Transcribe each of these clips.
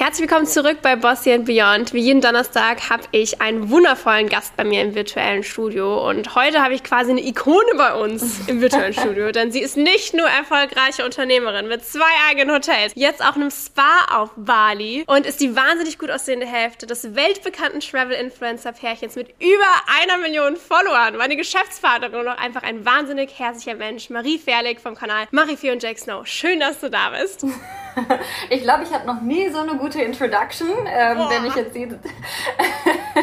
Herzlich willkommen zurück bei Bossy and Beyond. Wie jeden Donnerstag habe ich einen wundervollen Gast bei mir im virtuellen Studio und heute habe ich quasi eine Ikone bei uns im virtuellen Studio, denn sie ist nicht nur erfolgreiche Unternehmerin mit zwei eigenen Hotels, jetzt auch einem Spa auf Bali und ist die wahnsinnig gut aussehende Hälfte des weltbekannten Travel-Influencer-Pärchens mit über einer Million Followern. Meine Geschäftspartnerin und auch einfach ein wahnsinnig herzlicher Mensch, Marie Ferlig vom Kanal Marie und Jack Snow. Schön, dass du da bist. Ich glaube, ich hatte noch nie so eine gute Introduction, ähm, wenn ich jetzt sehe.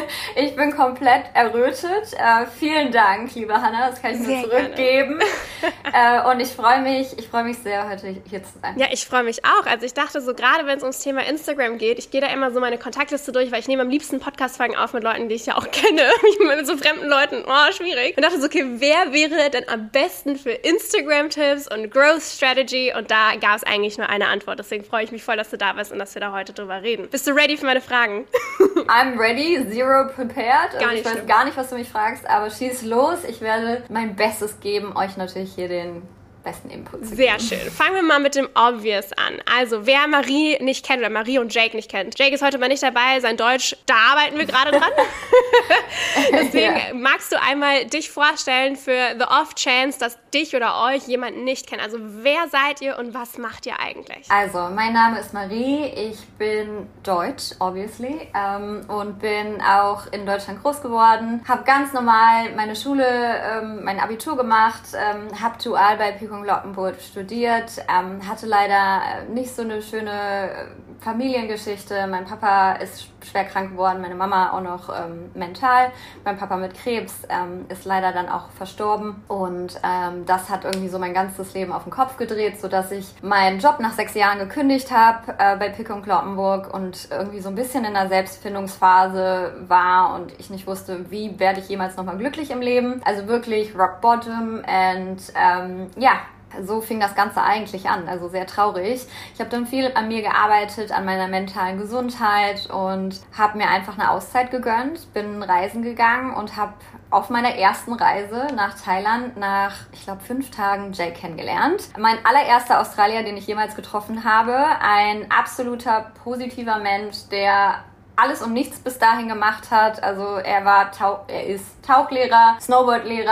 ich bin komplett errötet. Äh, vielen Dank, liebe Hanna, das kann ich nur zurückgeben. äh, und ich freue mich, ich freue mich sehr, heute hier zu sein. Ja, ich freue mich auch. Also ich dachte so, gerade wenn es ums Thema Instagram geht, ich gehe da immer so meine Kontaktliste durch, weil ich nehme am liebsten Podcast-Folgen auf mit Leuten, die ich ja auch kenne. mit so fremden Leuten, oh, schwierig. Und dachte so, okay, wer wäre denn am besten für Instagram-Tipps und Growth Strategy? Und da gab es eigentlich nur eine Antwort. Deswegen freue ich mich voll, dass du da bist und dass wir da heute drüber reden. Bist du ready für meine Fragen? I'm ready, zero prepared. Gar also ich weiß gar nicht, was du mich fragst, aber schieß los. Ich werde mein Bestes geben, euch natürlich hier den besten Input zu Sehr schön. Fangen wir mal mit dem Obvious an. Also, wer Marie nicht kennt oder Marie und Jake nicht kennt. Jake ist heute mal nicht dabei, sein Deutsch, da arbeiten wir gerade dran. Deswegen ja. magst du einmal dich vorstellen für the off chance, dass dich oder euch jemand nicht kennt. Also, wer seid ihr und was macht ihr eigentlich? Also, mein Name ist Marie, ich bin deutsch, obviously, ähm, und bin auch in Deutschland groß geworden. Habe ganz normal meine Schule, ähm, mein Abitur gemacht, ähm, habe dual bei Pico Glockenburg studiert, ähm, hatte leider äh, nicht so eine schöne äh, Familiengeschichte. Mein Papa ist schwer krank geworden, meine Mama auch noch ähm, mental. Mein Papa mit Krebs ähm, ist leider dann auch verstorben und ähm, das hat irgendwie so mein ganzes Leben auf den Kopf gedreht, sodass ich meinen Job nach sechs Jahren gekündigt habe äh, bei Pick und Kloppenburg und irgendwie so ein bisschen in einer Selbstfindungsphase war und ich nicht wusste, wie werde ich jemals nochmal glücklich im Leben. Also wirklich rock bottom and ähm, ja, so fing das Ganze eigentlich an, also sehr traurig. Ich habe dann viel an mir gearbeitet, an meiner mentalen Gesundheit und habe mir einfach eine Auszeit gegönnt, bin reisen gegangen und habe auf meiner ersten Reise nach Thailand nach, ich glaube, fünf Tagen Jay kennengelernt. Mein allererster Australier, den ich jemals getroffen habe, ein absoluter positiver Mensch, der alles und nichts bis dahin gemacht hat. Also er war, Tauch, er ist Tauchlehrer, Snowboardlehrer,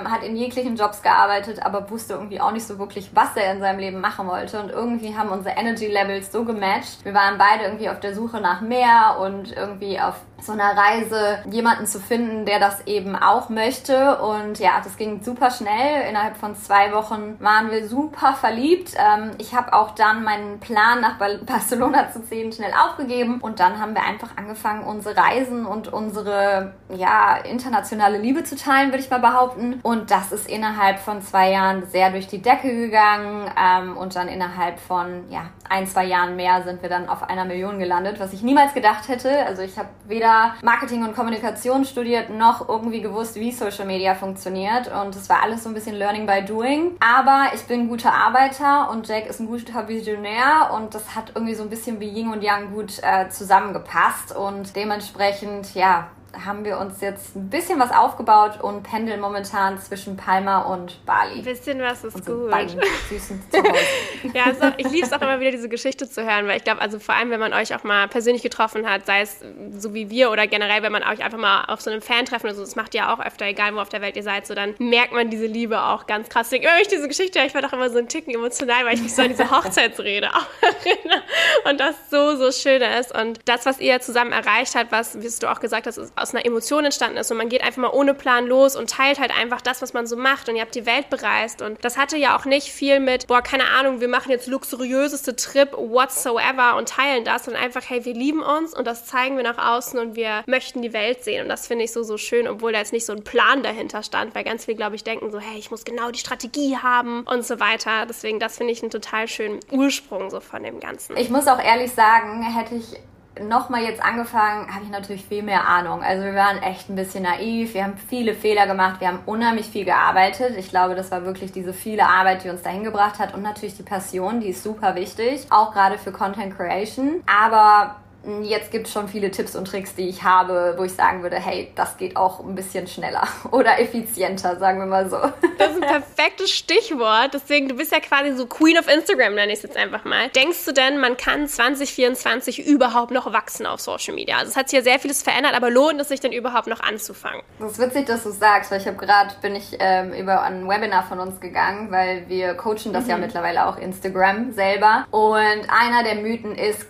ähm, hat in jeglichen Jobs gearbeitet, aber wusste irgendwie auch nicht so wirklich, was er in seinem Leben machen wollte. Und irgendwie haben unsere Energy Levels so gematcht. Wir waren beide irgendwie auf der Suche nach mehr und irgendwie auf so einer Reise jemanden zu finden, der das eben auch möchte. Und ja, das ging super schnell. Innerhalb von zwei Wochen waren wir super verliebt. Ähm, ich habe auch dann meinen Plan nach Barcelona zu ziehen schnell aufgegeben und dann haben wir einfach angefangen, unsere Reisen und unsere ja internationale Liebe zu teilen, würde ich mal behaupten. Und das ist innerhalb von zwei Jahren sehr durch die Decke gegangen ähm, und dann innerhalb von ja ein zwei Jahren mehr sind wir dann auf einer Million gelandet, was ich niemals gedacht hätte. Also ich habe weder weder Marketing und Kommunikation studiert, noch irgendwie gewusst, wie Social Media funktioniert. Und es war alles so ein bisschen Learning by Doing. Aber ich bin ein guter Arbeiter und Jack ist ein guter Visionär und das hat irgendwie so ein bisschen wie Yin und Yang gut äh, zusammengepasst. Und dementsprechend, ja, haben wir uns jetzt ein bisschen was aufgebaut und pendeln momentan zwischen Palma und Bali. Ein bisschen was ist so gut. süßen ja, auch, ich liebe es auch immer wieder, diese Geschichte zu hören, weil ich glaube, also vor allem, wenn man euch auch mal persönlich getroffen hat, sei es so wie wir oder generell, wenn man euch einfach mal auf so einem Fan-Treffen oder so, das macht ihr auch öfter, egal wo auf der Welt ihr seid, so dann merkt man diese Liebe auch ganz krass. Deswegen, wenn ich diese Geschichte ich war doch immer so ein Ticken emotional, weil ich mich so an diese Hochzeitsrede auch erinnere und das so, so schön ist. Und das, was ihr zusammen erreicht habt, was, wie du auch gesagt hast, ist aus einer Emotion entstanden ist und man geht einfach mal ohne Plan los und teilt halt einfach das, was man so macht und ihr habt die Welt bereist und das hatte ja auch nicht viel mit, boah, keine Ahnung, wir machen jetzt luxuriöseste Trip whatsoever und teilen das, sondern einfach, hey, wir lieben uns und das zeigen wir nach außen und wir möchten die Welt sehen und das finde ich so, so schön, obwohl da jetzt nicht so ein Plan dahinter stand, weil ganz viele, glaube ich, denken so, hey, ich muss genau die Strategie haben und so weiter. Deswegen, das finde ich einen total schönen Ursprung so von dem Ganzen. Ich muss auch ehrlich sagen, hätte ich nochmal jetzt angefangen, habe ich natürlich viel mehr Ahnung. Also wir waren echt ein bisschen naiv, wir haben viele Fehler gemacht, wir haben unheimlich viel gearbeitet. Ich glaube, das war wirklich diese viele Arbeit, die uns dahin gebracht hat und natürlich die Passion, die ist super wichtig, auch gerade für Content Creation. Aber Jetzt gibt es schon viele Tipps und Tricks, die ich habe, wo ich sagen würde, hey, das geht auch ein bisschen schneller oder effizienter, sagen wir mal so. Das ist ein perfektes Stichwort. Deswegen, du bist ja quasi so Queen of Instagram, nenne ich es jetzt einfach mal. Denkst du denn, man kann 2024 überhaupt noch wachsen auf Social Media? Also es hat sich ja sehr vieles verändert, aber lohnt es sich denn überhaupt noch anzufangen? Das ist witzig, dass du sagst, weil ich habe gerade, bin ich ähm, über ein Webinar von uns gegangen, weil wir coachen das mhm. ja mittlerweile auch Instagram selber. Und einer der Mythen ist,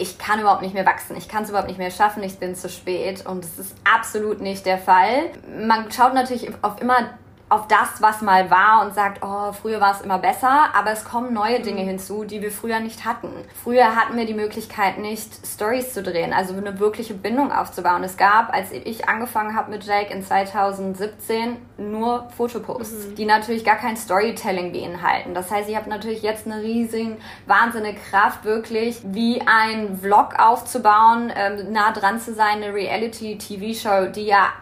ich kann überhaupt nicht mehr wachsen, ich kann es überhaupt nicht mehr schaffen, ich bin zu spät. Und es ist absolut nicht der Fall. Man schaut natürlich auf immer auf das, was mal war und sagt, oh, früher war es immer besser, aber es kommen neue Dinge mhm. hinzu, die wir früher nicht hatten. Früher hatten wir die Möglichkeit nicht, Stories zu drehen, also eine wirkliche Bindung aufzubauen. Es gab, als ich angefangen habe mit Jake in 2017, nur Fotoposts, mhm. die natürlich gar kein Storytelling beinhalten. Das heißt, ich habe natürlich jetzt eine riesige, wahnsinnige Kraft, wirklich wie ein Vlog aufzubauen, ähm, nah dran zu sein, eine Reality-TV-Show, die ja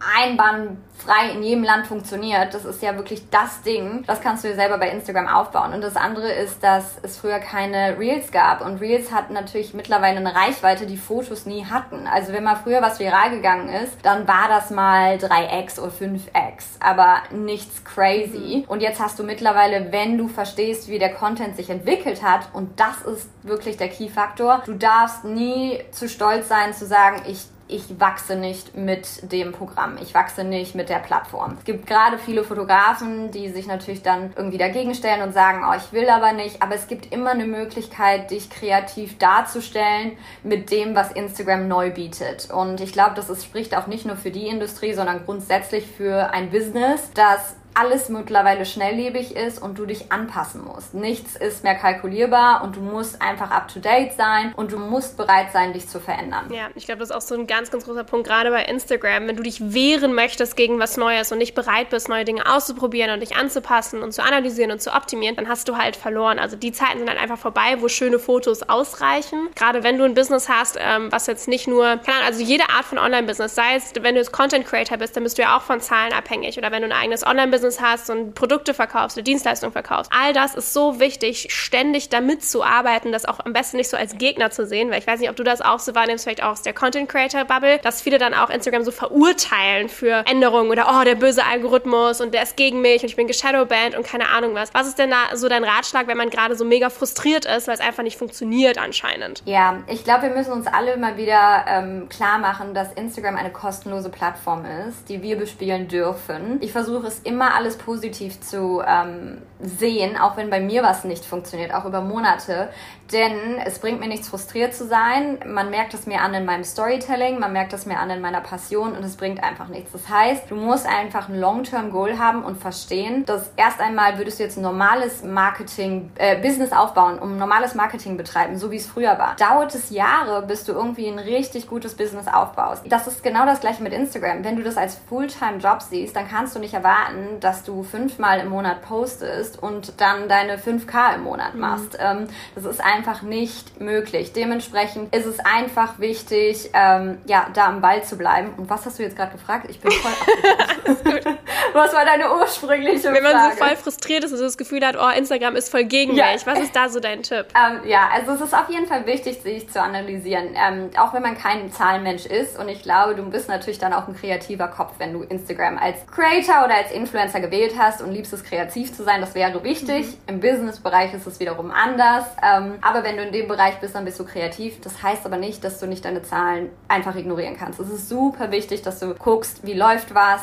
einbahnfrei in jedem Land funktioniert. Das ist ja wirklich das Ding. Das kannst du dir selber bei Instagram aufbauen. Und das andere ist, dass es früher keine Reels gab. Und Reels hatten natürlich mittlerweile eine Reichweite, die Fotos nie hatten. Also wenn mal früher was viral gegangen ist, dann war das mal 3x oder 5x. Aber nichts crazy. Und jetzt hast du mittlerweile, wenn du verstehst, wie der Content sich entwickelt hat, und das ist wirklich der Key-Faktor, du darfst nie zu stolz sein zu sagen, ich ich wachse nicht mit dem Programm, ich wachse nicht mit der Plattform. Es gibt gerade viele Fotografen, die sich natürlich dann irgendwie dagegen stellen und sagen, oh, ich will aber nicht, aber es gibt immer eine Möglichkeit, dich kreativ darzustellen mit dem, was Instagram neu bietet. Und ich glaube, das ist, spricht auch nicht nur für die Industrie, sondern grundsätzlich für ein Business, das alles mittlerweile schnelllebig ist und du dich anpassen musst. Nichts ist mehr kalkulierbar und du musst einfach up to date sein und du musst bereit sein, dich zu verändern. Ja, ich glaube, das ist auch so ein ganz, ganz großer Punkt, gerade bei Instagram. Wenn du dich wehren möchtest gegen was Neues und nicht bereit bist, neue Dinge auszuprobieren und dich anzupassen und zu analysieren und zu optimieren, dann hast du halt verloren. Also die Zeiten sind halt einfach vorbei, wo schöne Fotos ausreichen. Gerade wenn du ein Business hast, ähm, was jetzt nicht nur, keine Ahnung, also jede Art von Online-Business, sei es, wenn du jetzt Content Creator bist, dann bist du ja auch von Zahlen abhängig. Oder wenn du ein eigenes Online-Business Business hast und Produkte verkaufst oder Dienstleistungen verkaufst. All das ist so wichtig, ständig damit zu arbeiten, das auch am besten nicht so als Gegner zu sehen, weil ich weiß nicht, ob du das auch so wahrnimmst, vielleicht auch aus der Content Creator Bubble, dass viele dann auch Instagram so verurteilen für Änderungen oder oh, der böse Algorithmus und der ist gegen mich und ich bin geshadowbanned und keine Ahnung was. Was ist denn da so dein Ratschlag, wenn man gerade so mega frustriert ist, weil es einfach nicht funktioniert anscheinend? Ja, ich glaube, wir müssen uns alle mal wieder ähm, klar machen, dass Instagram eine kostenlose Plattform ist, die wir bespielen dürfen. Ich versuche es immer alles positiv zu ähm, sehen, auch wenn bei mir was nicht funktioniert, auch über Monate. Denn es bringt mir nichts, frustriert zu sein. Man merkt es mir an in meinem Storytelling, man merkt es mir an in meiner Passion und es bringt einfach nichts. Das heißt, du musst einfach ein Long-Term-Goal haben und verstehen, dass erst einmal würdest du jetzt ein normales Marketing, äh, Business aufbauen, um normales Marketing betreiben, so wie es früher war. Dauert es Jahre, bis du irgendwie ein richtig gutes Business aufbaust. Das ist genau das gleiche mit Instagram. Wenn du das als Fulltime-Job siehst, dann kannst du nicht erwarten, dass du fünfmal im Monat postest und dann deine 5K im Monat mhm. machst. Mhm. Das ist einfach nicht möglich. Dementsprechend ist es einfach wichtig, ähm, ja, da am Ball zu bleiben. Und was hast du jetzt gerade gefragt? Ich bin voll Was war deine ursprüngliche Frage? Wenn man so voll frustriert ist und so das Gefühl hat, oh, Instagram ist voll gegen ja. mich. Was ist da so dein Tipp? Ähm, ja, also es ist auf jeden Fall wichtig, sich zu analysieren. Ähm, auch wenn man kein Zahlenmensch ist. Und ich glaube, du bist natürlich dann auch ein kreativer Kopf, wenn du Instagram als Creator oder als Influencer gewählt hast und liebst es kreativ zu sein. Das wäre wichtig. Mhm. Im Business-Bereich ist es wiederum anders. Ähm, aber wenn du in dem Bereich bist, dann bist du kreativ. Das heißt aber nicht, dass du nicht deine Zahlen einfach ignorieren kannst. Es ist super wichtig, dass du guckst, wie läuft was,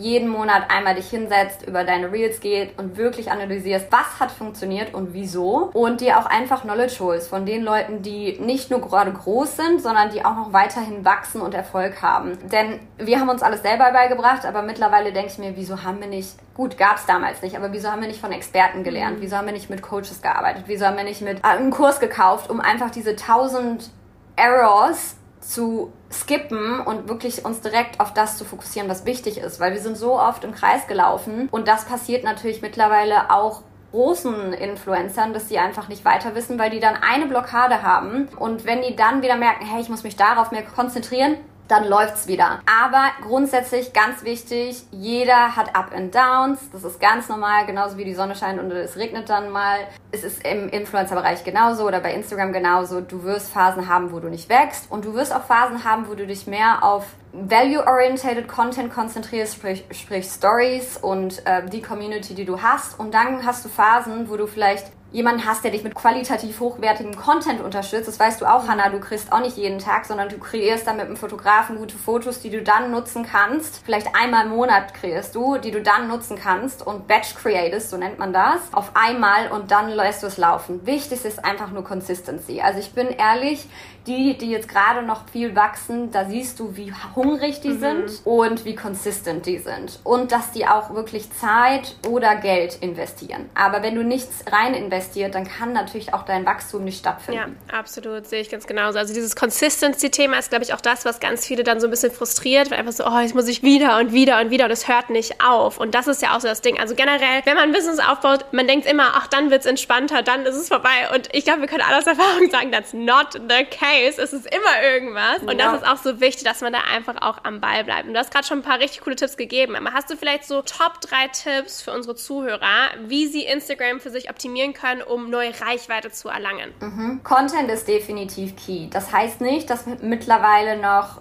jeden Monat einmal dich hinsetzt, über deine Reels geht und wirklich analysierst, was hat funktioniert und wieso und dir auch einfach Knowledge holst von den Leuten, die nicht nur gerade groß sind, sondern die auch noch weiterhin wachsen und Erfolg haben. Denn wir haben uns alles selber beigebracht, aber mittlerweile denke ich mir, wieso haben wir nicht, gut, gab es damals nicht, aber wieso haben wir nicht von Experten gelernt? Mhm. Wieso haben wir nicht mit Coaches gearbeitet? Wieso haben wir nicht mit äh, einem Kurs gekauft, um einfach diese 1000 Errors zu skippen und wirklich uns direkt auf das zu fokussieren, was wichtig ist, weil wir sind so oft im Kreis gelaufen und das passiert natürlich mittlerweile auch großen Influencern, dass die einfach nicht weiter wissen, weil die dann eine Blockade haben. Und wenn die dann wieder merken, hey, ich muss mich darauf mehr konzentrieren, dann läuft's wieder. Aber grundsätzlich ganz wichtig, jeder hat Up and Downs. Das ist ganz normal, genauso wie die Sonne scheint und es regnet dann mal. Es ist im Influencer-Bereich genauso oder bei Instagram genauso. Du wirst Phasen haben, wo du nicht wächst und du wirst auch Phasen haben, wo du dich mehr auf Value-orientated Content konzentrierst, sprich, sprich Stories und äh, die Community, die du hast. Und dann hast du Phasen, wo du vielleicht jemanden hast, der dich mit qualitativ hochwertigem Content unterstützt. Das weißt du auch, Hannah, du kriegst auch nicht jeden Tag, sondern du kreierst dann mit einem Fotografen gute Fotos, die du dann nutzen kannst. Vielleicht einmal im Monat kreierst du, die du dann nutzen kannst und batch createst, so nennt man das, auf einmal und dann lässt du es laufen. Wichtig ist einfach nur Consistency. Also ich bin ehrlich, die, die jetzt gerade noch viel wachsen, da siehst du, wie hungrig die mhm. sind und wie consistent die sind. Und dass die auch wirklich Zeit oder Geld investieren. Aber wenn du nichts rein investiert, dann kann natürlich auch dein Wachstum nicht stattfinden. Ja, absolut, sehe ich ganz genauso. Also dieses Consistency-Thema ist, glaube ich, auch das, was ganz viele dann so ein bisschen frustriert, weil einfach so, oh, jetzt muss ich wieder und wieder und wieder und es hört nicht auf. Und das ist ja auch so das Ding. Also generell, wenn man ein Business aufbaut, man denkt immer, ach, dann wird es entspannter, dann ist es vorbei. Und ich glaube, wir können alle aus Erfahrung sagen, that's not the case weiß, es ist immer irgendwas. Und ja. das ist auch so wichtig, dass man da einfach auch am Ball bleibt. Und du hast gerade schon ein paar richtig coole Tipps gegeben. Aber hast du vielleicht so Top 3 Tipps für unsere Zuhörer, wie sie Instagram für sich optimieren können, um neue Reichweite zu erlangen? Mhm. Content ist definitiv key. Das heißt nicht, dass mittlerweile noch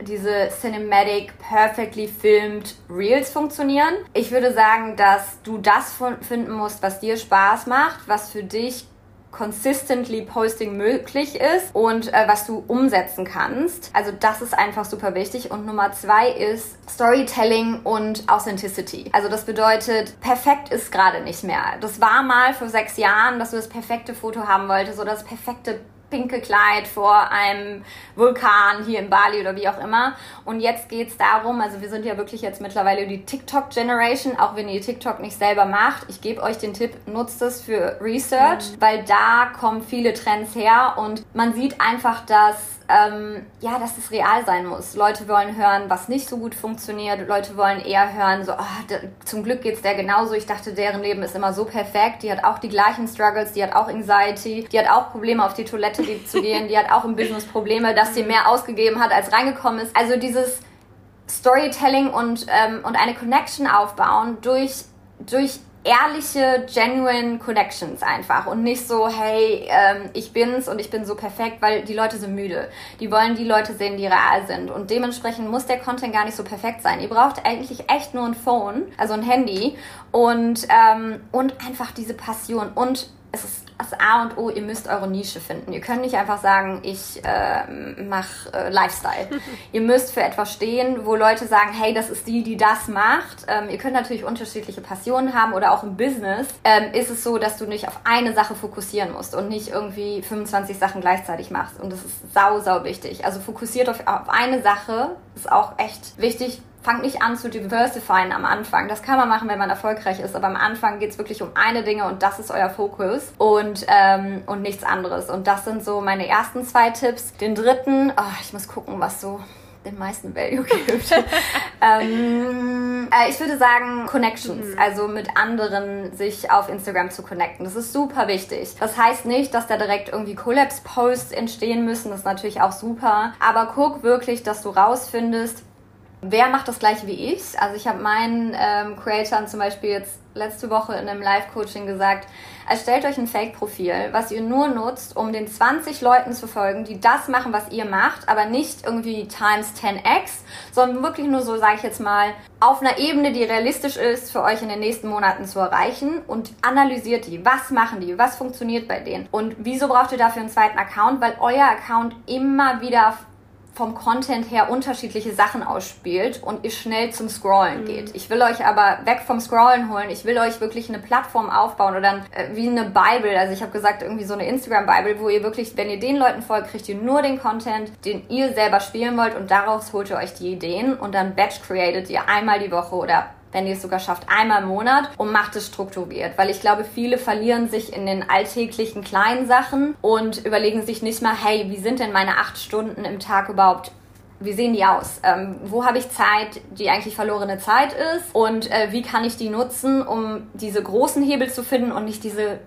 diese Cinematic, perfectly filmed Reels funktionieren. Ich würde sagen, dass du das finden musst, was dir Spaß macht, was für dich consistently Posting möglich ist und äh, was du umsetzen kannst. Also das ist einfach super wichtig. Und Nummer zwei ist Storytelling und Authenticity. Also das bedeutet, perfekt ist gerade nicht mehr. Das war mal vor sechs Jahren, dass du das perfekte Foto haben wolltest oder das perfekte pinke Kleid vor einem Vulkan hier in Bali oder wie auch immer. Und jetzt geht es darum, also wir sind ja wirklich jetzt mittlerweile die TikTok-Generation, auch wenn ihr TikTok nicht selber macht. Ich gebe euch den Tipp, nutzt es für Research, mhm. weil da kommen viele Trends her und man sieht einfach, dass ähm, ja, dass es real sein muss. Leute wollen hören, was nicht so gut funktioniert. Leute wollen eher hören, so, oh, zum Glück geht es der genauso. Ich dachte, deren Leben ist immer so perfekt. Die hat auch die gleichen Struggles, die hat auch Anxiety, die hat auch Probleme, auf die Toilette zu gehen, die hat auch im Business Probleme, dass sie mehr ausgegeben hat, als reingekommen ist. Also dieses Storytelling und, ähm, und eine Connection aufbauen durch, durch ehrliche, genuine Connections einfach und nicht so, hey, ähm, ich bin's und ich bin so perfekt, weil die Leute sind müde. Die wollen die Leute sehen, die real sind und dementsprechend muss der Content gar nicht so perfekt sein. Ihr braucht eigentlich echt nur ein Phone, also ein Handy und, ähm, und einfach diese Passion und es ist das A und O, ihr müsst eure Nische finden. Ihr könnt nicht einfach sagen, ich äh, mache äh, Lifestyle. ihr müsst für etwas stehen, wo Leute sagen, hey, das ist die, die das macht. Ähm, ihr könnt natürlich unterschiedliche Passionen haben oder auch im Business ähm, ist es so, dass du nicht auf eine Sache fokussieren musst und nicht irgendwie 25 Sachen gleichzeitig machst. Und das ist sau, sau wichtig. Also fokussiert euch auf eine Sache. Ist auch echt wichtig fangt nicht an zu diversifyen am Anfang. Das kann man machen, wenn man erfolgreich ist, aber am Anfang geht es wirklich um eine Dinge und das ist euer Fokus und, ähm, und nichts anderes. Und das sind so meine ersten zwei Tipps. Den dritten, oh, ich muss gucken, was so den meisten Value gibt. ähm, äh, ich würde sagen Connections, mhm. also mit anderen sich auf Instagram zu connecten. Das ist super wichtig. Das heißt nicht, dass da direkt irgendwie Collapse-Posts entstehen müssen. Das ist natürlich auch super. Aber guck wirklich, dass du rausfindest, Wer macht das gleiche wie ich? Also ich habe meinen ähm, Creatoren zum Beispiel jetzt letzte Woche in einem Live-Coaching gesagt, erstellt euch ein Fake-Profil, was ihr nur nutzt, um den 20 Leuten zu folgen, die das machen, was ihr macht, aber nicht irgendwie times 10x, sondern wirklich nur so, sage ich jetzt mal, auf einer Ebene, die realistisch ist, für euch in den nächsten Monaten zu erreichen und analysiert die. Was machen die? Was funktioniert bei denen? Und wieso braucht ihr dafür einen zweiten Account? Weil euer Account immer wieder vom Content her unterschiedliche Sachen ausspielt und ihr schnell zum Scrollen mhm. geht. Ich will euch aber weg vom Scrollen holen. Ich will euch wirklich eine Plattform aufbauen oder dann, äh, wie eine Bible. Also ich habe gesagt, irgendwie so eine Instagram-Bible, wo ihr wirklich, wenn ihr den Leuten folgt, kriegt ihr nur den Content, den ihr selber spielen wollt und daraus holt ihr euch die Ideen und dann batch created ihr einmal die Woche oder wenn ihr es sogar schafft, einmal im Monat und macht es strukturiert. Weil ich glaube, viele verlieren sich in den alltäglichen kleinen Sachen und überlegen sich nicht mal, hey, wie sind denn meine acht Stunden im Tag überhaupt wie sehen die aus? Ähm, wo habe ich Zeit, die eigentlich verlorene Zeit ist? Und äh, wie kann ich die nutzen, um diese großen Hebel zu finden und nicht diese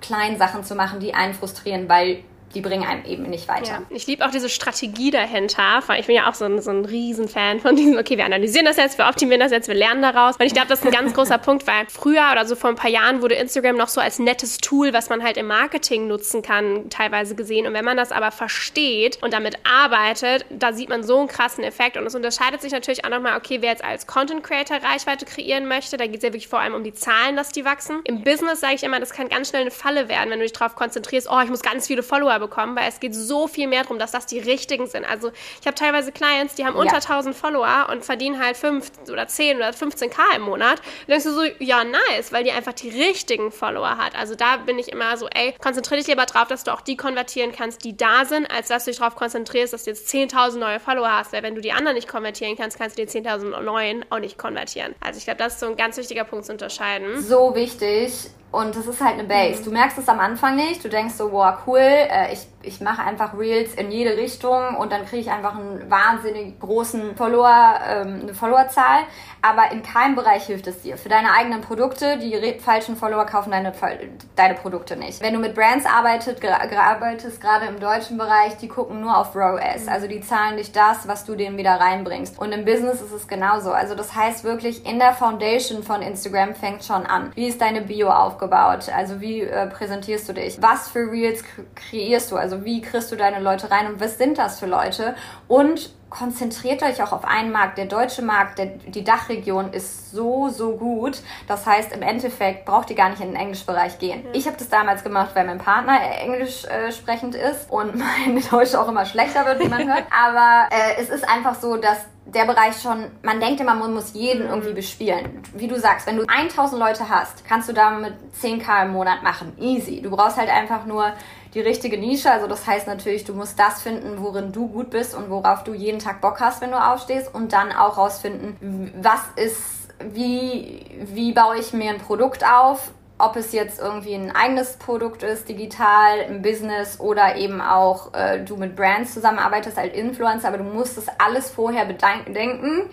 kleinen Sachen zu machen, die einen frustrieren, weil die bringen einem eben nicht weiter. Ja. Ich liebe auch diese Strategie dahinter, ich bin ja auch so ein, so ein Riesenfan von diesem, okay, wir analysieren das jetzt, wir optimieren das jetzt, wir lernen daraus. Und ich glaube, das ist ein ganz großer Punkt, weil früher oder so vor ein paar Jahren wurde Instagram noch so als nettes Tool, was man halt im Marketing nutzen kann, teilweise gesehen. Und wenn man das aber versteht und damit arbeitet, da sieht man so einen krassen Effekt. Und es unterscheidet sich natürlich auch nochmal, okay, wer jetzt als Content Creator Reichweite kreieren möchte, da geht es ja wirklich vor allem um die Zahlen, dass die wachsen. Im Business sage ich immer, das kann ganz schnell eine Falle werden, wenn du dich darauf konzentrierst, oh, ich muss ganz viele Follower bekommen, weil es geht so viel mehr darum, dass das die richtigen sind. Also ich habe teilweise Clients, die haben unter ja. 1000 Follower und verdienen halt 5 oder 10 oder 15k im Monat. Und denkst du so, ja, nice, weil die einfach die richtigen Follower hat. Also da bin ich immer so, ey, konzentriere dich lieber drauf, dass du auch die konvertieren kannst, die da sind, als dass du dich darauf konzentrierst, dass du jetzt 10.000 neue Follower hast. Weil wenn du die anderen nicht konvertieren kannst, kannst du die 10.000 neuen auch nicht konvertieren. Also ich glaube, das ist so ein ganz wichtiger Punkt zu unterscheiden. So wichtig. Und es ist halt eine Base. Mhm. Du merkst es am Anfang nicht. Du denkst so, wow, cool, äh, ich, ich mache einfach Reels in jede Richtung und dann kriege ich einfach einen wahnsinnig großen Follower, ähm, eine Followerzahl. Aber in keinem Bereich hilft es dir. Für deine eigenen Produkte, die falschen Follower kaufen deine, deine Produkte nicht. Wenn du mit Brands arbeitet, arbeitest, gerade im deutschen Bereich, die gucken nur auf ROAS. Mhm. Also die zahlen dich das, was du denen wieder reinbringst. Und im Business ist es genauso. Also das heißt wirklich, in der Foundation von Instagram fängt schon an. Wie ist deine Bio auf? Aufgebaut? Also wie äh, präsentierst du dich? Was für Reels kreierst du? Also wie kriegst du deine Leute rein und was sind das für Leute? Und konzentriert euch auch auf einen Markt. Der deutsche Markt, der, die Dachregion ist so, so gut. Das heißt, im Endeffekt braucht ihr gar nicht in den Englischbereich gehen. Mhm. Ich habe das damals gemacht, weil mein Partner englisch äh, sprechend ist und mein Deutsch auch immer schlechter wird, wie man hört. Aber äh, es ist einfach so, dass der Bereich schon, man denkt immer, man muss jeden mhm. irgendwie bespielen. Wie du sagst, wenn du 1000 Leute hast, kannst du damit 10k im Monat machen. Easy. Du brauchst halt einfach nur die richtige Nische. Also das heißt natürlich, du musst das finden, worin du gut bist und worauf du jeden Tag Bock hast, wenn du aufstehst. Und dann auch rausfinden, was ist, wie, wie baue ich mir ein Produkt auf, ob es jetzt irgendwie ein eigenes Produkt ist, digital, im Business oder eben auch äh, du mit Brands zusammenarbeitest als Influencer, aber du musst das alles vorher bedenken,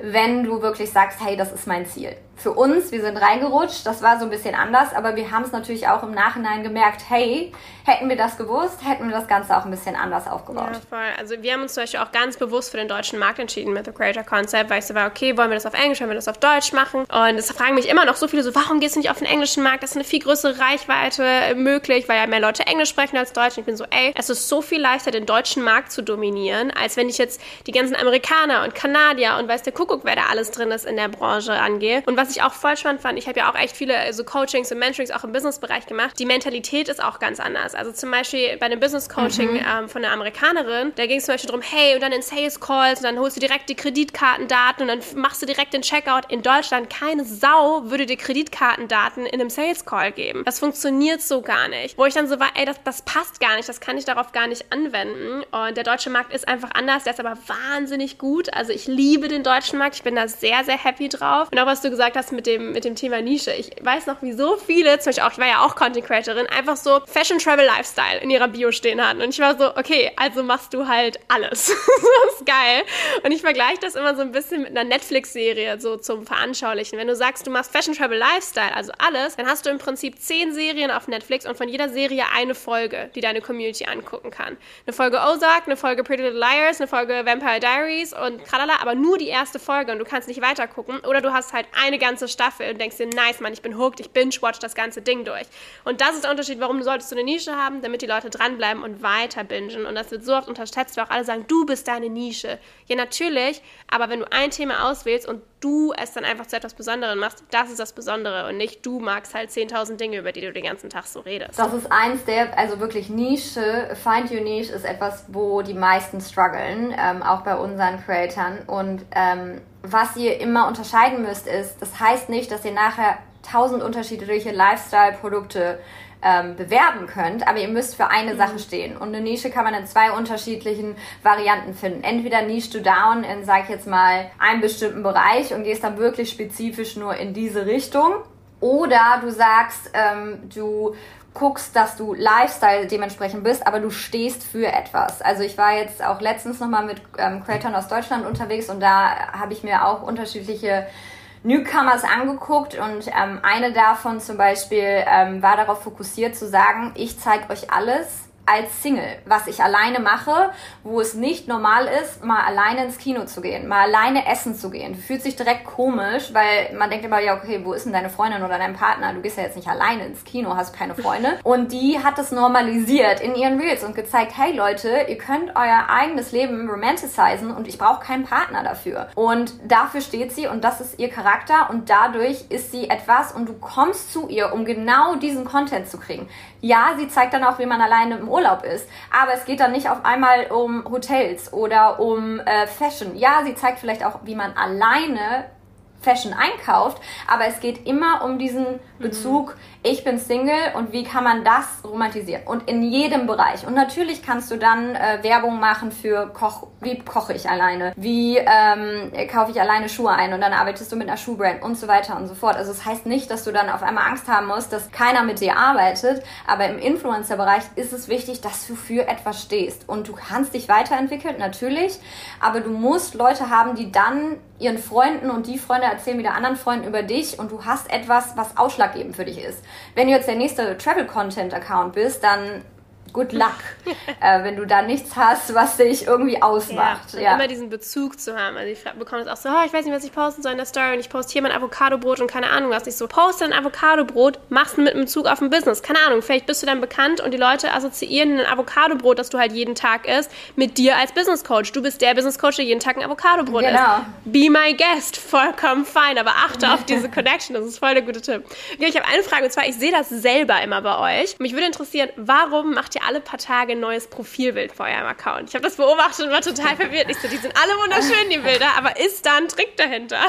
wenn du wirklich sagst, hey, das ist mein Ziel für uns, wir sind reingerutscht, das war so ein bisschen anders, aber wir haben es natürlich auch im Nachhinein gemerkt, hey, hätten wir das gewusst, hätten wir das Ganze auch ein bisschen anders aufgebaut. Ja, voll. Also wir haben uns zum Beispiel auch ganz bewusst für den deutschen Markt entschieden mit The Creator Concept, weil ich so war, okay, wollen wir das auf Englisch, wollen wir das auf Deutsch machen? Und es fragen mich immer noch so viele so, warum gehst du nicht auf den englischen Markt? Das ist eine viel größere Reichweite möglich, weil ja mehr Leute Englisch sprechen als Deutsch. Und ich bin so, ey, es ist so viel leichter, den deutschen Markt zu dominieren, als wenn ich jetzt die ganzen Amerikaner und Kanadier und weiß der Kuckuck, wer da alles drin ist in der Branche angehe. Und was was ich auch voll spannend fand, ich habe ja auch echt viele so Coachings und Mentorings auch im Businessbereich gemacht. Die Mentalität ist auch ganz anders. Also zum Beispiel bei einem Business Coaching mhm. ähm, von einer Amerikanerin, da ging es zum Beispiel darum, hey, und dann in Sales Calls, und dann holst du direkt die Kreditkartendaten und dann machst du direkt den Checkout. In Deutschland, keine Sau würde dir Kreditkartendaten in einem Sales Call geben. Das funktioniert so gar nicht. Wo ich dann so war, ey, das, das passt gar nicht, das kann ich darauf gar nicht anwenden. Und der deutsche Markt ist einfach anders, der ist aber wahnsinnig gut. Also ich liebe den deutschen Markt, ich bin da sehr, sehr happy drauf. Und auch was du gesagt hast, hast mit dem, mit dem Thema Nische. Ich weiß noch, wie so viele, zum Beispiel auch, ich war ja auch Content Creatorin, einfach so Fashion Travel Lifestyle in ihrer Bio stehen hatten. Und ich war so, okay, also machst du halt alles. das ist geil. Und ich vergleiche das immer so ein bisschen mit einer Netflix-Serie, so zum Veranschaulichen. Wenn du sagst, du machst Fashion Travel Lifestyle, also alles, dann hast du im Prinzip zehn Serien auf Netflix und von jeder Serie eine Folge, die deine Community angucken kann. Eine Folge Ozark, eine Folge Pretty Little Liars, eine Folge Vampire Diaries und tralala, aber nur die erste Folge und du kannst nicht weiter gucken. Oder du hast halt eine ganze Staffel und denkst dir, nice, Mann, ich bin hooked, ich binge-watch das ganze Ding durch. Und das ist der Unterschied, warum du solltest du eine Nische haben, damit die Leute dranbleiben und weiter bingen. Und das wird so oft unterschätzt, weil auch alle sagen, du bist deine Nische. Ja, natürlich, aber wenn du ein Thema auswählst und du es dann einfach zu etwas Besonderem machst, das ist das Besondere und nicht du magst halt 10.000 Dinge, über die du den ganzen Tag so redest. Das ist eins der, also wirklich Nische, Find Your Niche ist etwas, wo die meisten strugglen, ähm, auch bei unseren Creatoren und ähm, was ihr immer unterscheiden müsst ist, das heißt nicht, dass ihr nachher tausend unterschiedliche Lifestyle-Produkte ähm, bewerben könnt, aber ihr müsst für eine mhm. Sache stehen. Und eine Nische kann man in zwei unterschiedlichen Varianten finden. Entweder niche du down in, sag ich jetzt mal, einen bestimmten Bereich und gehst dann wirklich spezifisch nur in diese Richtung. Oder du sagst, ähm, du guckst, dass du Lifestyle dementsprechend bist, aber du stehst für etwas. Also ich war jetzt auch letztens nochmal mit ähm, Creatoren aus Deutschland unterwegs und da habe ich mir auch unterschiedliche Newcomers angeguckt und ähm, eine davon zum Beispiel ähm, war darauf fokussiert zu sagen, ich zeige euch alles, als Single, was ich alleine mache, wo es nicht normal ist, mal alleine ins Kino zu gehen, mal alleine essen zu gehen. Fühlt sich direkt komisch, weil man denkt immer, ja, okay, wo ist denn deine Freundin oder dein Partner? Du gehst ja jetzt nicht alleine ins Kino, hast keine Freunde. Und die hat es normalisiert in ihren Reels und gezeigt, hey Leute, ihr könnt euer eigenes Leben romanticizen und ich brauche keinen Partner dafür. Und dafür steht sie und das ist ihr Charakter und dadurch ist sie etwas und du kommst zu ihr, um genau diesen Content zu kriegen. Ja, sie zeigt dann auch, wie man alleine im Urlaub ist, aber es geht dann nicht auf einmal um Hotels oder um äh, Fashion. Ja, sie zeigt vielleicht auch, wie man alleine Fashion einkauft, aber es geht immer um diesen Bezug, mhm. ich bin Single und wie kann man das romantisieren? Und in jedem Bereich. Und natürlich kannst du dann äh, Werbung machen für Koch, wie koche ich alleine, wie ähm, kaufe ich alleine Schuhe ein und dann arbeitest du mit einer Schuhbrand und so weiter und so fort. Also es das heißt nicht, dass du dann auf einmal Angst haben musst, dass keiner mit dir arbeitet, aber im Influencer-Bereich ist es wichtig, dass du für etwas stehst und du kannst dich weiterentwickeln, natürlich, aber du musst Leute haben, die dann ihren Freunden und die Freunde erzählen wieder anderen Freunden über dich und du hast etwas, was ausschlaggebend für dich ist. Wenn du jetzt der nächste Travel-Content-Account bist, dann good luck, äh, wenn du da nichts hast, was dich irgendwie ausmacht. Ja, ja. immer diesen Bezug zu haben. Also ich bekomme es auch so, oh, ich weiß nicht, was ich posten soll in der Story und ich poste hier mein Avocadobrot und keine Ahnung was. Ich so, poste ein Avocadobrot, machst mit Bezug auf ein Business. Keine Ahnung, vielleicht bist du dann bekannt und die Leute assoziieren ein Avocadobrot, das du halt jeden Tag isst, mit dir als Business Coach. Du bist der Business Coach, der jeden Tag ein Avocadobrot genau. isst. Be my guest, vollkommen fein, aber achte auf diese Connection, das ist voll der gute Tipp. Okay, ich habe eine Frage und zwar, ich sehe das selber immer bei euch. Mich würde interessieren, warum macht ihr alle paar Tage ein neues Profilbild vor eurem Account. Ich habe das beobachtet und war total verwirrt. Ich so, die sind alle wunderschön, die Bilder, aber ist da ein Trick dahinter?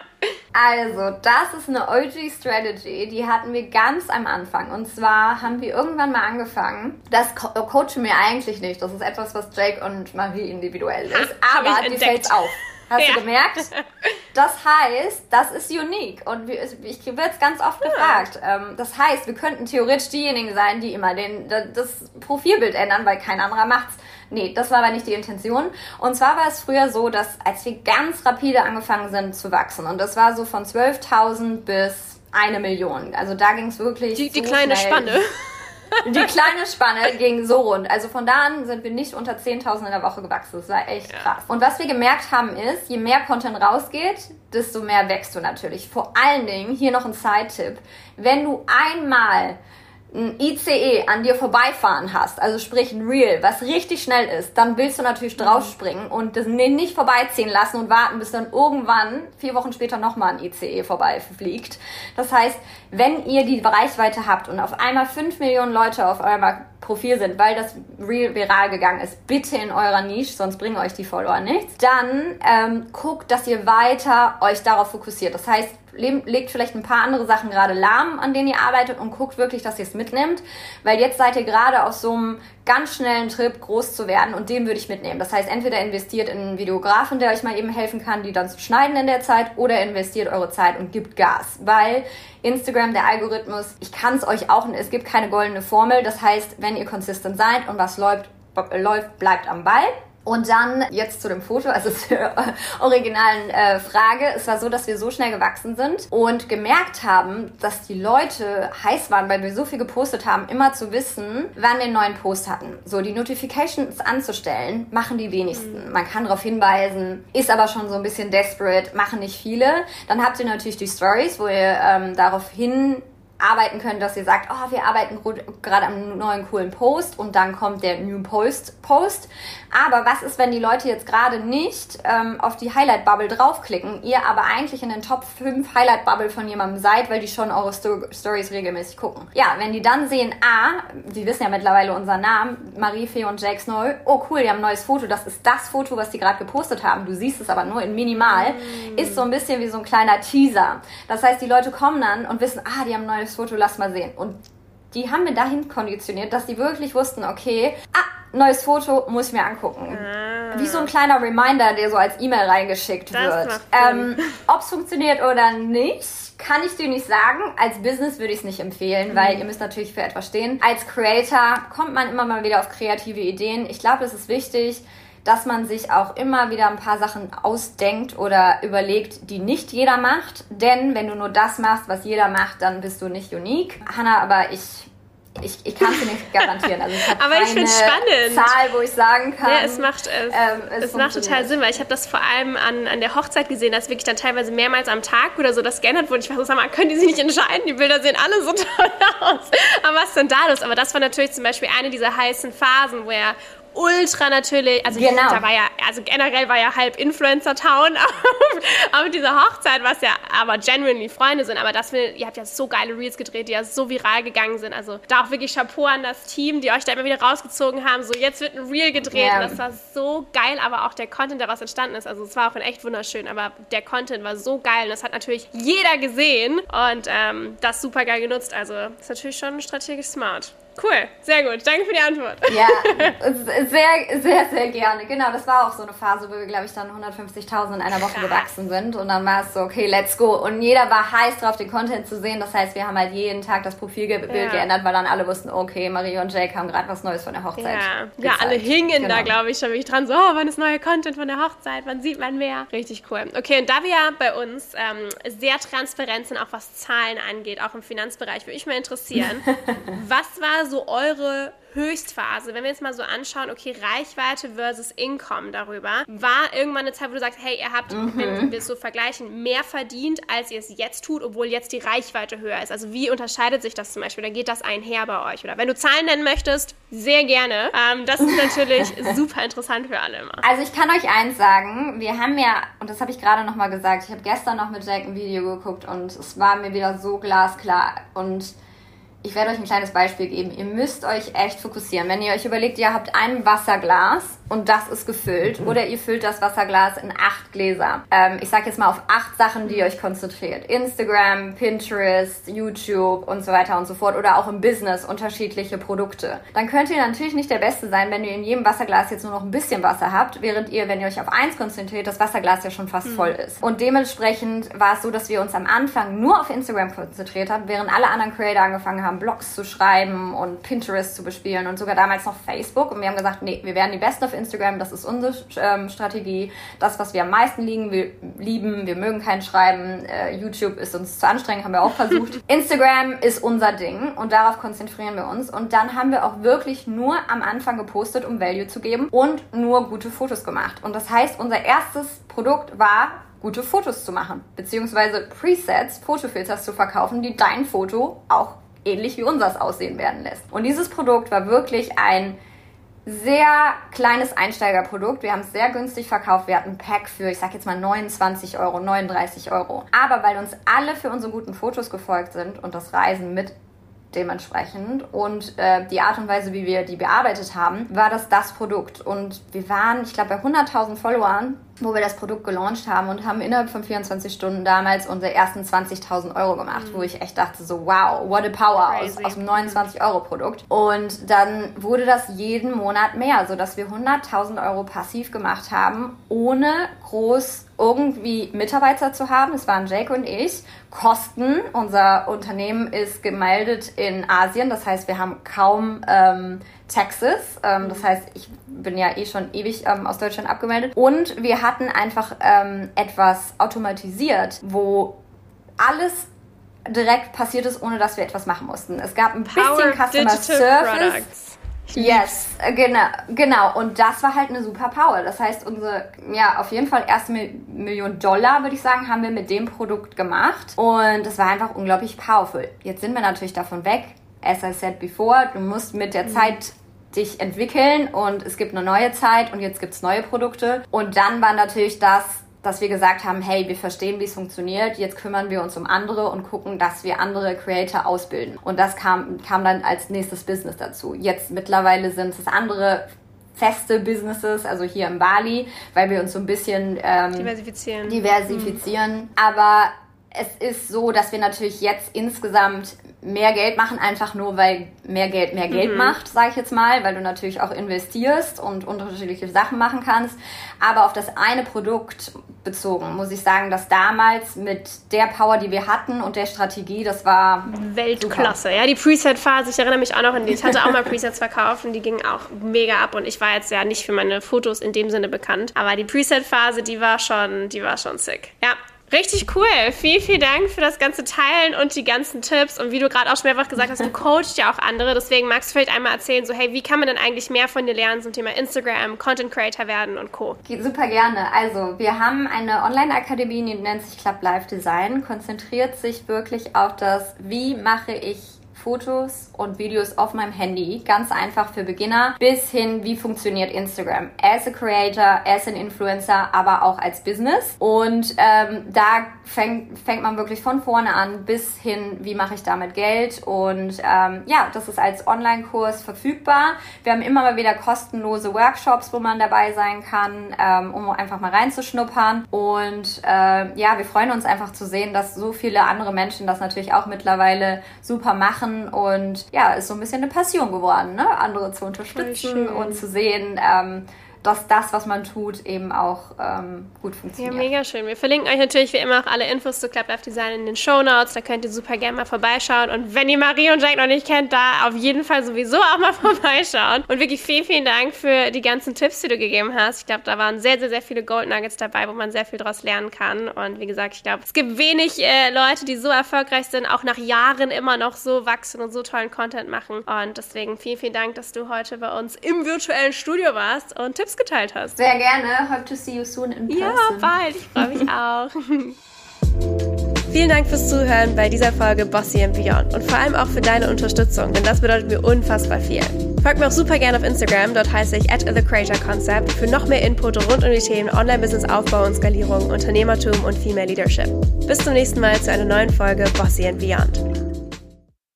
also, das ist eine OG-Strategy, die hatten wir ganz am Anfang. Und zwar haben wir irgendwann mal angefangen, das co coachen wir eigentlich nicht. Das ist etwas, was Jake und Marie individuell ist. Ha, aber die fällt auf. Hast ja. du gemerkt? Das heißt, das ist unique. Und ich werde es ganz oft ja. gefragt. Ähm, das heißt, wir könnten theoretisch diejenigen sein, die immer den, das Profilbild ändern, weil kein anderer macht's. Nee, das war aber nicht die Intention. Und zwar war es früher so, dass als wir ganz rapide angefangen sind zu wachsen, und das war so von 12.000 bis eine Million. Also da ging es wirklich. Die, so die kleine schnell. Spanne. Die kleine Spanne ging so rund. Also von da an sind wir nicht unter 10.000 in der Woche gewachsen. Das war echt krass. Und was wir gemerkt haben ist, je mehr Content rausgeht, desto mehr wächst du natürlich. Vor allen Dingen, hier noch ein Side-Tipp. Wenn du einmal ein ICE an dir vorbeifahren hast, also sprich ein Real, was richtig schnell ist, dann willst du natürlich draufspringen und das nicht vorbeiziehen lassen und warten, bis dann irgendwann vier Wochen später nochmal ein ICE vorbeifliegt. Das heißt, wenn ihr die Reichweite habt und auf einmal fünf Millionen Leute auf eurem Profil sind, weil das Real viral gegangen ist, bitte in eurer Nische, sonst bringen euch die Follower nichts, dann ähm, guckt, dass ihr weiter euch darauf fokussiert. Das heißt, legt vielleicht ein paar andere Sachen gerade lahm, an denen ihr arbeitet und guckt wirklich, dass ihr es mitnimmt, weil jetzt seid ihr gerade auf so einem ganz schnellen Trip groß zu werden und den würde ich mitnehmen. Das heißt, entweder investiert in einen Videografen, der euch mal eben helfen kann, die dann zu schneiden in der Zeit oder investiert eure Zeit und gibt Gas, weil Instagram, der Algorithmus, ich kann es euch auch, es gibt keine goldene Formel. Das heißt, wenn ihr konsistent seid und was läuft, läuft bleibt am Ball. Und dann jetzt zu dem Foto, also zur originalen äh, Frage. Es war so, dass wir so schnell gewachsen sind und gemerkt haben, dass die Leute heiß waren, weil wir so viel gepostet haben, immer zu wissen, wann wir einen neuen Post hatten. So, die Notifications anzustellen, machen die wenigsten. Mhm. Man kann darauf hinweisen, ist aber schon so ein bisschen desperate, machen nicht viele. Dann habt ihr natürlich die Stories, wo ihr ähm, darauf hin arbeiten könnt, dass ihr sagt, oh, wir arbeiten gerade am neuen coolen Post und dann kommt der New Post Post. Aber was ist, wenn die Leute jetzt gerade nicht ähm, auf die Highlight Bubble draufklicken, ihr aber eigentlich in den Top 5 Highlight Bubble von jemandem seid, weil die schon eure Sto Stories regelmäßig gucken. Ja, wenn die dann sehen, ah, die wissen ja mittlerweile unseren Namen, Marie Fee und Jack Snow, oh cool, die haben ein neues Foto, das ist das Foto, was die gerade gepostet haben. Du siehst es aber nur in minimal, mm. ist so ein bisschen wie so ein kleiner Teaser. Das heißt, die Leute kommen dann und wissen, ah, die haben ein neues Foto, lass mal sehen. Und die haben wir dahin konditioniert, dass die wirklich wussten, okay, ah, neues Foto muss ich mir angucken. Ah wie so ein kleiner Reminder, der so als E-Mail reingeschickt das wird. Ähm, Ob es funktioniert oder nicht, kann ich dir nicht sagen. Als Business würde ich es nicht empfehlen, mhm. weil ihr müsst natürlich für etwas stehen. Als Creator kommt man immer mal wieder auf kreative Ideen. Ich glaube, es ist wichtig, dass man sich auch immer wieder ein paar Sachen ausdenkt oder überlegt, die nicht jeder macht. Denn wenn du nur das machst, was jeder macht, dann bist du nicht unique. Hanna, aber ich ich, ich kann es dir nicht garantieren. Also ich Aber ich finde es spannend. Zahl, wo ich sagen kann. Ja, es macht, äh, ähm, es, es macht total Sinn, weil ich habe das vor allem an, an der Hochzeit gesehen, dass wirklich dann teilweise mehrmals am Tag oder so das geändert wurde. Ich war so, sag mal, können die sich nicht entscheiden? Die Bilder sehen alle so toll aus. Aber was ist denn da los? Aber das war natürlich zum Beispiel eine dieser heißen Phasen, wo er ultra natürlich, also genau. da war ja, also generell war ja halb Influencer-Town auf, dieser Hochzeit, was ja aber genuinely Freunde sind, aber das will, ihr habt ja so geile Reels gedreht, die ja so viral gegangen sind, also da auch wirklich Chapeau an das Team, die euch da immer wieder rausgezogen haben, so jetzt wird ein Reel gedreht yeah. das war so geil, aber auch der Content, der daraus entstanden ist, also es war auch echt wunderschön, aber der Content war so geil und das hat natürlich jeder gesehen und ähm, das super geil genutzt, also ist natürlich schon strategisch smart. Cool, sehr gut. Danke für die Antwort. Ja, sehr, sehr, sehr gerne. Genau, das war auch so eine Phase, wo wir, glaube ich, dann 150.000 in einer Woche Krass. gewachsen sind. Und dann war es so, okay, let's go. Und jeder war heiß drauf, den Content zu sehen. Das heißt, wir haben halt jeden Tag das Profilbild ja. geändert, weil dann alle wussten, okay, Marie und Jake haben gerade was Neues von der Hochzeit. Ja, ja alle hingen genau. da, glaube ich, schon wirklich dran. So, oh, wann ist neue Content von der Hochzeit? Wann sieht man mehr? Richtig cool. Okay, und da wir ja bei uns ähm, sehr transparent sind, auch was Zahlen angeht, auch im Finanzbereich, würde ich mal interessieren, was war so eure Höchstphase, wenn wir jetzt mal so anschauen, okay, Reichweite versus Income darüber, war irgendwann eine Zeit, wo du sagst, hey, ihr habt, mhm. wenn wir es so vergleichen, mehr verdient, als ihr es jetzt tut, obwohl jetzt die Reichweite höher ist. Also wie unterscheidet sich das zum Beispiel? Dann geht das einher bei euch. Oder wenn du Zahlen nennen möchtest, sehr gerne. Ähm, das ist natürlich super interessant für alle immer. Also ich kann euch eins sagen, wir haben ja, und das habe ich gerade nochmal gesagt, ich habe gestern noch mit Jack ein Video geguckt und es war mir wieder so glasklar und ich werde euch ein kleines Beispiel geben. Ihr müsst euch echt fokussieren. Wenn ihr euch überlegt, ihr habt ein Wasserglas und das ist gefüllt mhm. oder ihr füllt das Wasserglas in acht Gläser. Ähm, ich sage jetzt mal auf acht Sachen, die ihr euch konzentriert. Instagram, Pinterest, YouTube und so weiter und so fort oder auch im Business unterschiedliche Produkte. Dann könnt ihr natürlich nicht der Beste sein, wenn ihr in jedem Wasserglas jetzt nur noch ein bisschen Wasser habt, während ihr, wenn ihr euch auf eins konzentriert, das Wasserglas ja schon fast mhm. voll ist. Und dementsprechend war es so, dass wir uns am Anfang nur auf Instagram konzentriert haben, während alle anderen Creator angefangen haben, Blogs zu schreiben und Pinterest zu bespielen und sogar damals noch Facebook. Und wir haben gesagt, nee, wir werden die Besten auf Instagram, das ist unsere ähm, Strategie. Das, was wir am meisten liegen, wir lieben, wir mögen kein Schreiben. Äh, YouTube ist uns zu anstrengend, haben wir auch versucht. Instagram ist unser Ding und darauf konzentrieren wir uns. Und dann haben wir auch wirklich nur am Anfang gepostet, um Value zu geben und nur gute Fotos gemacht. Und das heißt, unser erstes Produkt war gute Fotos zu machen, beziehungsweise Presets, Fotofilters zu verkaufen, die dein Foto auch ähnlich wie unseres aussehen werden lässt. Und dieses Produkt war wirklich ein sehr kleines Einsteigerprodukt. Wir haben es sehr günstig verkauft. Wir hatten ein Pack für, ich sag jetzt mal 29 Euro, 39 Euro. Aber weil uns alle für unsere guten Fotos gefolgt sind und das Reisen mit dementsprechend und äh, die Art und Weise, wie wir die bearbeitet haben, war das das Produkt. Und wir waren, ich glaube, bei 100.000 Followern wo wir das Produkt gelauncht haben und haben innerhalb von 24 Stunden damals unsere ersten 20.000 Euro gemacht, mhm. wo ich echt dachte so, wow, what a power aus, aus dem 29-Euro-Produkt. Und dann wurde das jeden Monat mehr, sodass wir 100.000 Euro passiv gemacht haben, ohne groß irgendwie Mitarbeiter zu haben. Es waren Jake und ich. Kosten. Unser Unternehmen ist gemeldet in Asien. Das heißt, wir haben kaum ähm, Texas. Ähm, das heißt, ich bin ja eh schon ewig ähm, aus Deutschland abgemeldet. Und wir hatten einfach ähm, etwas automatisiert, wo alles direkt passiert ist, ohne dass wir etwas machen mussten. Es gab ein Power bisschen Customer Service. Products. Yes, genau, genau. Und das war halt eine super Power. Das heißt, unsere, ja, auf jeden Fall erste Million Dollar, würde ich sagen, haben wir mit dem Produkt gemacht. Und das war einfach unglaublich powerful. Jetzt sind wir natürlich davon weg. As I said before, du musst mit der mhm. Zeit dich entwickeln und es gibt eine neue Zeit und jetzt gibt es neue Produkte. Und dann war natürlich das, dass wir gesagt haben, hey, wir verstehen, wie es funktioniert, jetzt kümmern wir uns um andere und gucken, dass wir andere Creator ausbilden. Und das kam, kam dann als nächstes Business dazu. Jetzt mittlerweile sind es andere feste Businesses, also hier in Bali, weil wir uns so ein bisschen ähm, diversifizieren. diversifizieren. Mhm. Aber es ist so, dass wir natürlich jetzt insgesamt mehr Geld machen, einfach nur weil mehr Geld mehr Geld mhm. macht, sage ich jetzt mal, weil du natürlich auch investierst und unterschiedliche Sachen machen kannst. Aber auf das eine Produkt bezogen muss ich sagen, dass damals mit der Power, die wir hatten und der Strategie, das war Weltklasse. Super. Ja, die Preset-Phase, ich erinnere mich auch noch an die. Ich hatte auch mal Presets verkauft und die gingen auch mega ab und ich war jetzt ja nicht für meine Fotos in dem Sinne bekannt, aber die Preset-Phase, die war schon, die war schon sick. Ja, Richtig cool. Vielen, vielen Dank für das ganze Teilen und die ganzen Tipps. Und wie du gerade auch schon mehrfach gesagt hast, du coachst ja auch andere. Deswegen magst du vielleicht einmal erzählen, so hey, wie kann man denn eigentlich mehr von dir lernen zum Thema Instagram, Content Creator werden und Co. Super gerne. Also wir haben eine Online-Akademie, die nennt sich Club Live Design, konzentriert sich wirklich auf das, wie mache ich Fotos und Videos auf meinem Handy. Ganz einfach für Beginner bis hin, wie funktioniert Instagram. As a Creator, as an Influencer, aber auch als Business. Und ähm, da fängt, fängt man wirklich von vorne an bis hin, wie mache ich damit Geld. Und ähm, ja, das ist als Online-Kurs verfügbar. Wir haben immer mal wieder kostenlose Workshops, wo man dabei sein kann, ähm, um einfach mal reinzuschnuppern. Und äh, ja, wir freuen uns einfach zu sehen, dass so viele andere Menschen das natürlich auch mittlerweile super machen machen und ja, ist so ein bisschen eine Passion geworden, ne? andere zu unterstützen und zu sehen, ähm, dass das, was man tut, eben auch ähm, gut funktioniert. Ja, mega schön. Wir verlinken euch natürlich wie immer auch alle Infos zu Club Life Design in den Show Notes. Da könnt ihr super gerne mal vorbeischauen. Und wenn ihr Marie und Jack noch nicht kennt, da auf jeden Fall sowieso auch mal vorbeischauen. Und wirklich vielen, vielen Dank für die ganzen Tipps, die du gegeben hast. Ich glaube, da waren sehr, sehr, sehr viele Gold Nuggets dabei, wo man sehr viel daraus lernen kann. Und wie gesagt, ich glaube, es gibt wenig äh, Leute, die so erfolgreich sind, auch nach Jahren immer noch so wachsen und so tollen Content machen. Und deswegen vielen, vielen Dank, dass du heute bei uns im virtuellen Studio warst und Tipps Tipps geteilt hast. Sehr gerne. Hope to see you soon in person. Ja, bald. Ich freue mich auch. Vielen Dank fürs Zuhören bei dieser Folge Bossy and Beyond und vor allem auch für deine Unterstützung, denn das bedeutet mir unfassbar viel. Folgt mir auch super gerne auf Instagram, dort heiße ich at The Creator Concept für noch mehr Input rund um die Themen Online-Business-Aufbau und Skalierung, Unternehmertum und Female Leadership. Bis zum nächsten Mal zu einer neuen Folge Bossy and Beyond.